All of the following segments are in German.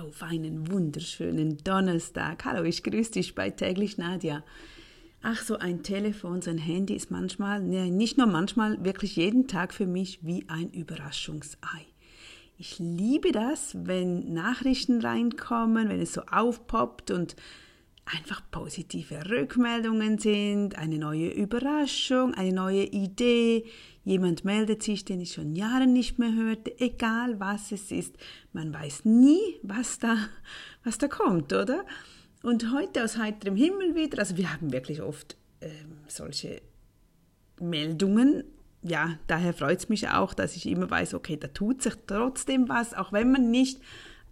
auf einen wunderschönen Donnerstag. Hallo, ich grüße dich bei täglich Nadja. Ach, so ein Telefon, so ein Handy ist manchmal, ne, nicht nur manchmal, wirklich jeden Tag für mich wie ein Überraschungsei. Ich liebe das, wenn Nachrichten reinkommen, wenn es so aufpoppt und einfach positive Rückmeldungen sind, eine neue Überraschung, eine neue Idee, jemand meldet sich, den ich schon Jahre nicht mehr hörte, egal was es ist. Man weiß nie, was da, was da kommt, oder? Und heute aus heiterem Himmel wieder, also wir haben wirklich oft äh, solche Meldungen. Ja, daher freut es mich auch, dass ich immer weiß, okay, da tut sich trotzdem was, auch wenn man nicht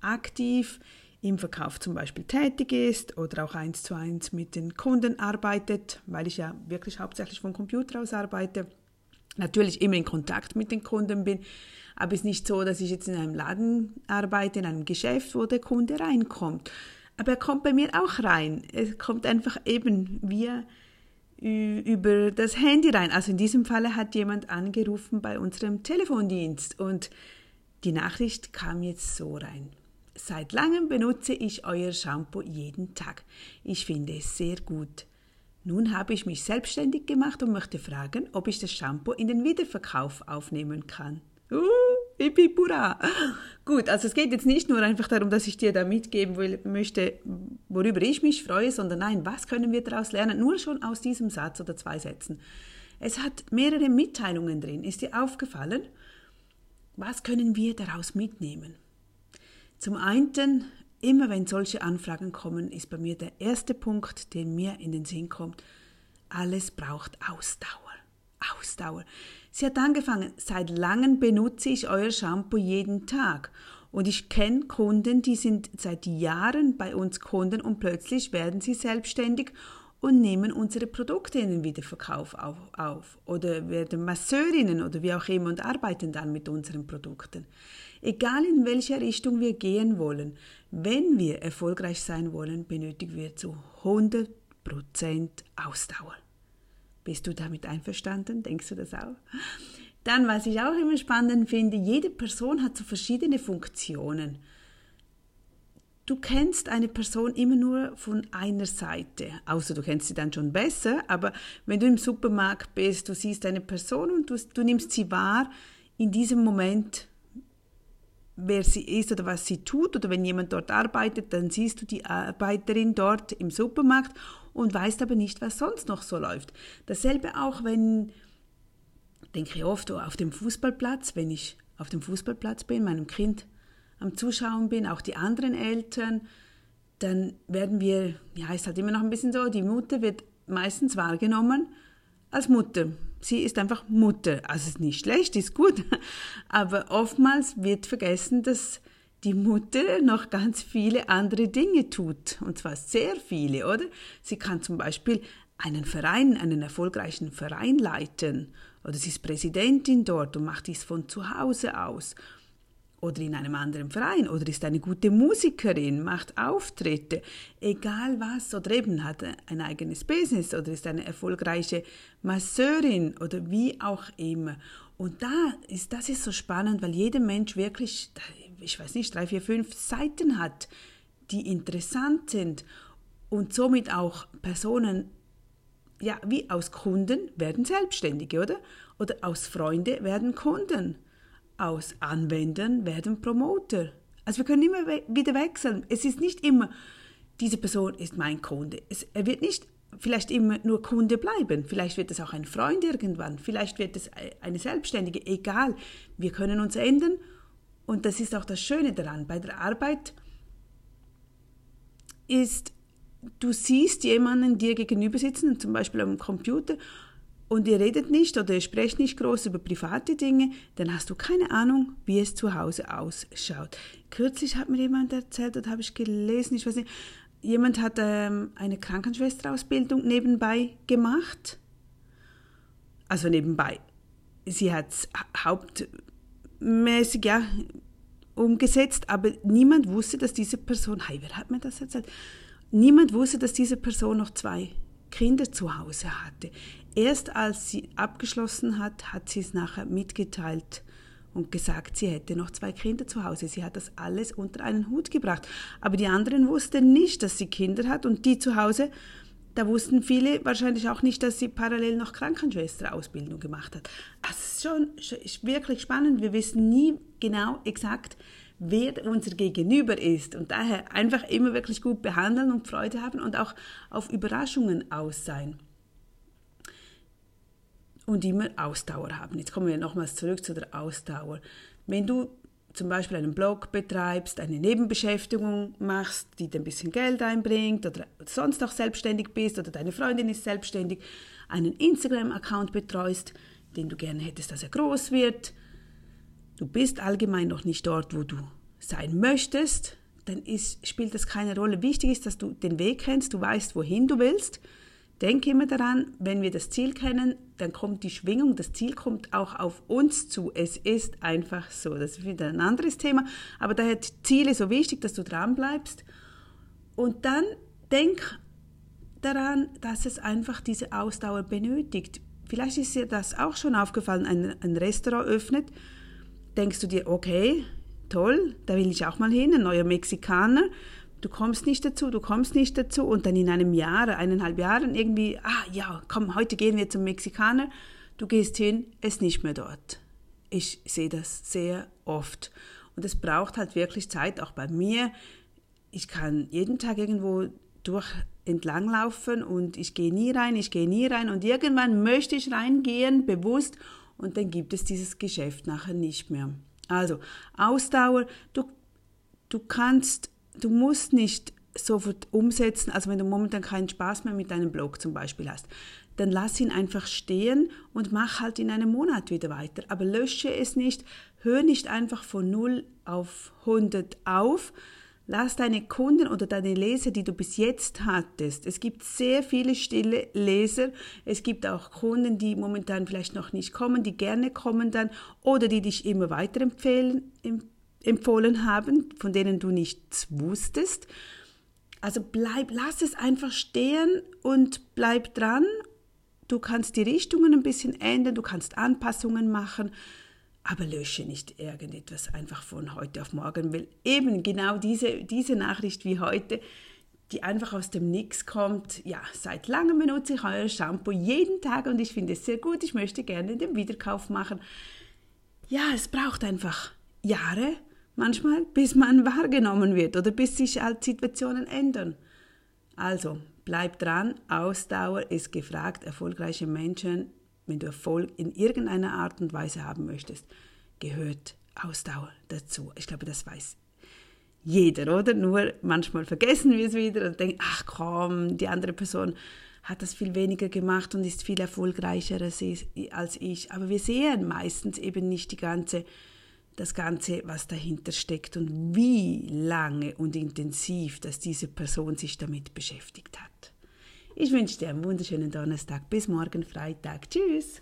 aktiv im Verkauf zum Beispiel tätig ist oder auch eins zu eins mit den Kunden arbeitet, weil ich ja wirklich hauptsächlich vom Computer aus arbeite. Natürlich immer in Kontakt mit den Kunden bin, aber es ist nicht so, dass ich jetzt in einem Laden arbeite, in einem Geschäft, wo der Kunde reinkommt. Aber er kommt bei mir auch rein. Er kommt einfach eben via über das Handy rein. Also in diesem Falle hat jemand angerufen bei unserem Telefondienst und die Nachricht kam jetzt so rein. Seit langem benutze ich euer Shampoo jeden Tag. Ich finde es sehr gut. Nun habe ich mich selbstständig gemacht und möchte fragen, ob ich das Shampoo in den Wiederverkauf aufnehmen kann. Uh, Ipipura. Gut, also es geht jetzt nicht nur einfach darum, dass ich dir da mitgeben will, möchte, worüber ich mich freue, sondern nein, was können wir daraus lernen? Nur schon aus diesem Satz oder zwei Sätzen. Es hat mehrere Mitteilungen drin. Ist dir aufgefallen? Was können wir daraus mitnehmen? Zum einen, immer wenn solche Anfragen kommen, ist bei mir der erste Punkt, den mir in den Sinn kommt, alles braucht Ausdauer. Ausdauer. Sie hat angefangen, seit langem benutze ich euer Shampoo jeden Tag. Und ich kenne Kunden, die sind seit Jahren bei uns Kunden und plötzlich werden sie selbstständig und nehmen unsere Produkte in den Wiederverkauf auf, auf, oder werden Masseurinnen oder wie auch immer und arbeiten dann mit unseren Produkten. Egal in welche Richtung wir gehen wollen, wenn wir erfolgreich sein wollen, benötigen wir zu 100% Ausdauer. Bist du damit einverstanden? Denkst du das auch? Dann, was ich auch immer spannend finde, jede Person hat so verschiedene Funktionen. Du kennst eine Person immer nur von einer Seite, außer du kennst sie dann schon besser, aber wenn du im Supermarkt bist, du siehst eine Person und du, du nimmst sie wahr in diesem Moment, wer sie ist oder was sie tut, oder wenn jemand dort arbeitet, dann siehst du die Arbeiterin dort im Supermarkt und weißt aber nicht, was sonst noch so läuft. Dasselbe auch, wenn, denke ich oft, auf dem Fußballplatz, wenn ich auf dem Fußballplatz bin, meinem Kind am Zuschauen bin, auch die anderen Eltern, dann werden wir, ja, ist halt immer noch ein bisschen so, die Mutter wird meistens wahrgenommen als Mutter. Sie ist einfach Mutter. Also ist nicht schlecht, ist gut. Aber oftmals wird vergessen, dass die Mutter noch ganz viele andere Dinge tut. Und zwar sehr viele, oder? Sie kann zum Beispiel einen Verein, einen erfolgreichen Verein leiten. Oder sie ist Präsidentin dort und macht dies von zu Hause aus. Oder in einem anderen Verein. Oder ist eine gute Musikerin, macht Auftritte. Egal was. Oder eben hat ein eigenes Business. Oder ist eine erfolgreiche Masseurin. Oder wie auch immer. Und da ist, das ist so spannend, weil jeder Mensch wirklich, ich weiß nicht, drei, vier, fünf Seiten hat, die interessant sind und somit auch Personen, ja, wie aus Kunden werden Selbstständige, oder? Oder aus Freunde werden Kunden, aus Anwendern werden Promoter. Also wir können immer wieder wechseln. Es ist nicht immer, diese Person ist mein Kunde. Es, er wird nicht vielleicht immer nur Kunde bleiben. Vielleicht wird es auch ein Freund irgendwann. Vielleicht wird es eine Selbstständige. Egal. Wir können uns ändern und das ist auch das Schöne daran, bei der Arbeit ist, du siehst jemanden dir gegenüber sitzen, zum Beispiel am Computer, und ihr redet nicht oder ihr sprecht nicht groß über private Dinge, dann hast du keine Ahnung, wie es zu Hause ausschaut. Kürzlich hat mir jemand erzählt, oder habe ich gelesen, ich weiß nicht, jemand hat ähm, eine Krankenschwesterausbildung nebenbei gemacht. Also nebenbei. Sie hat es haupt mäßig ja, umgesetzt, aber niemand wusste, dass diese Person, hey, wer hat mir das erzählt? Niemand wusste, dass diese Person noch zwei Kinder zu Hause hatte. Erst als sie abgeschlossen hat, hat sie es nachher mitgeteilt und gesagt, sie hätte noch zwei Kinder zu Hause. Sie hat das alles unter einen Hut gebracht. Aber die anderen wussten nicht, dass sie Kinder hat und die zu Hause, da wussten viele wahrscheinlich auch nicht, dass sie parallel noch Krankenschwesterausbildung gemacht hat. Das ist schon ist wirklich spannend. Wir wissen nie genau exakt, wer unser Gegenüber ist. Und daher einfach immer wirklich gut behandeln und Freude haben und auch auf Überraschungen aus sein. Und immer Ausdauer haben. Jetzt kommen wir nochmals zurück zu der Ausdauer. Wenn du zum Beispiel einen Blog betreibst, eine Nebenbeschäftigung machst, die dir ein bisschen Geld einbringt oder sonst auch selbstständig bist oder deine Freundin ist selbstständig, einen Instagram-Account betreust, den du gerne hättest, dass er groß wird, du bist allgemein noch nicht dort, wo du sein möchtest, dann ist, spielt das keine Rolle. Wichtig ist, dass du den Weg kennst, du weißt, wohin du willst. Denke immer daran, wenn wir das Ziel kennen, dann kommt die Schwingung, das Ziel kommt auch auf uns zu. Es ist einfach so. Das ist wieder ein anderes Thema. Aber daher Ziele so wichtig, dass du dran bleibst. Und dann denk daran, dass es einfach diese Ausdauer benötigt. Vielleicht ist dir das auch schon aufgefallen, ein, ein Restaurant öffnet, denkst du dir, okay, toll, da will ich auch mal hin, ein neuer Mexikaner. Du kommst nicht dazu, du kommst nicht dazu und dann in einem Jahr, eineinhalb Jahren irgendwie, ah ja, komm, heute gehen wir zum Mexikaner. Du gehst hin, er ist nicht mehr dort. Ich sehe das sehr oft. Und es braucht halt wirklich Zeit, auch bei mir. Ich kann jeden Tag irgendwo durch entlanglaufen und ich gehe nie rein, ich gehe nie rein und irgendwann möchte ich reingehen, bewusst, und dann gibt es dieses Geschäft nachher nicht mehr. Also Ausdauer, du, du kannst, du musst nicht sofort umsetzen, also wenn du momentan keinen Spaß mehr mit deinem Blog zum Beispiel hast, dann lass ihn einfach stehen und mach halt in einem Monat wieder weiter. Aber lösche es nicht, hör nicht einfach von 0 auf 100 auf, Lass deine Kunden oder deine Leser, die du bis jetzt hattest, es gibt sehr viele stille Leser, es gibt auch Kunden, die momentan vielleicht noch nicht kommen, die gerne kommen dann oder die dich immer weiterempfehlen, empfohlen haben, von denen du nichts wusstest. Also bleib, lass es einfach stehen und bleib dran. Du kannst die Richtungen ein bisschen ändern, du kannst Anpassungen machen aber lösche nicht irgendetwas einfach von heute auf morgen, weil eben genau diese, diese Nachricht wie heute, die einfach aus dem Nix kommt, ja, seit langem benutze ich euer Shampoo jeden Tag und ich finde es sehr gut, ich möchte gerne den Wiederkauf machen. Ja, es braucht einfach Jahre manchmal, bis man wahrgenommen wird oder bis sich halt Situationen ändern. Also, bleib dran, Ausdauer ist gefragt, erfolgreiche Menschen wenn du Erfolg in irgendeiner Art und Weise haben möchtest, gehört Ausdauer dazu. Ich glaube, das weiß jeder, oder? Nur manchmal vergessen wir es wieder und denken, ach komm, die andere Person hat das viel weniger gemacht und ist viel erfolgreicher als ich. Aber wir sehen meistens eben nicht die ganze, das Ganze, was dahinter steckt und wie lange und intensiv, dass diese Person sich damit beschäftigt hat. Ich wünsche dir einen wunderschönen Donnerstag. Bis morgen Freitag. Tschüss.